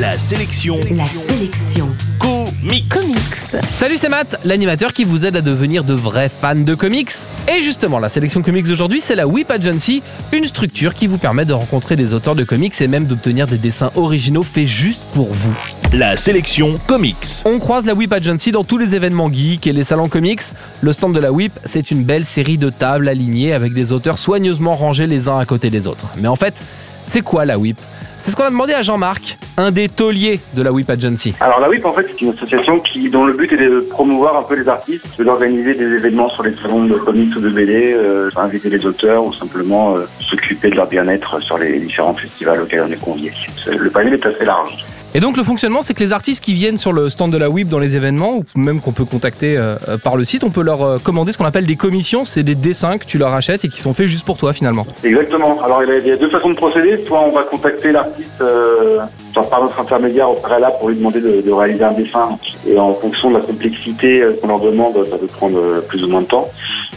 La sélection La sélection comics. comics. Salut, c'est Matt, l'animateur qui vous aide à devenir de vrais fans de comics. Et justement, la sélection comics d'aujourd'hui, c'est la Whip Agency, une structure qui vous permet de rencontrer des auteurs de comics et même d'obtenir des dessins originaux faits juste pour vous. La sélection comics. On croise la Whip Agency dans tous les événements geeks et les salons comics. Le stand de la Whip, c'est une belle série de tables alignées avec des auteurs soigneusement rangés les uns à côté des autres. Mais en fait, c'est quoi la Whip? C'est ce qu'on a demandé à Jean-Marc, un des tauliers de la Whip Agency. Alors la WIP en fait c'est une association qui dont le but est de promouvoir un peu les artistes, d'organiser des événements sur les salons de comics ou de BD, euh, inviter les auteurs ou simplement euh, s'occuper de leur bien-être sur les différents festivals auxquels on est conviés. Le panel est assez large. Et donc le fonctionnement, c'est que les artistes qui viennent sur le stand de la WIP dans les événements, ou même qu'on peut contacter euh, par le site, on peut leur euh, commander ce qu'on appelle des commissions. C'est des dessins que tu leur achètes et qui sont faits juste pour toi finalement. Exactement. Alors il y a- deux façons de procéder. Soit on va contacter l'artiste euh, par notre intermédiaire au préalable pour lui demander de, de réaliser un dessin. Et en fonction de la complexité euh, qu'on leur demande, ça peut prendre euh, plus ou moins de temps.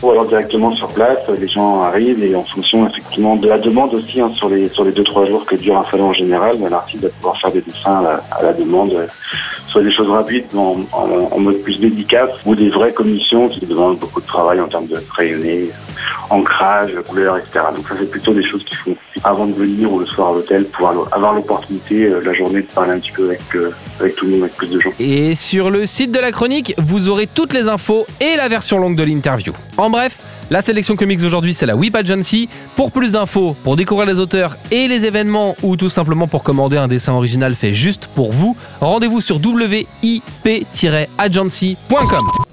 Ou alors directement sur place, les gens arrivent et en fonction effectivement de la demande aussi hein, sur les sur les deux trois jours que dure un salon en général, l'artiste va pouvoir faire des dessins à la, demande, euh, soit des choses rapides en, en- en mode plus dédicace ou des vraies commissions qui demandent beaucoup de travail en termes de crayonné, ancrage, couleur, etc. Donc ça c'est plutôt des choses qu'il faut avant de venir ou le soir à l'hôtel pouvoir avoir l'opportunité euh, la journée de parler un petit peu avec euh, avec tout le monde, avec plus de gens. Et sur le site de la chronique, vous aurez toutes les infos et la version longue de l'interview. En bref, la sélection comics d'aujourd'hui, c'est la Whip Agency. Pour plus d'infos, pour découvrir les auteurs et les événements, ou tout simplement pour commander un dessin original fait juste pour vous, rendez-vous sur wip-agency.com.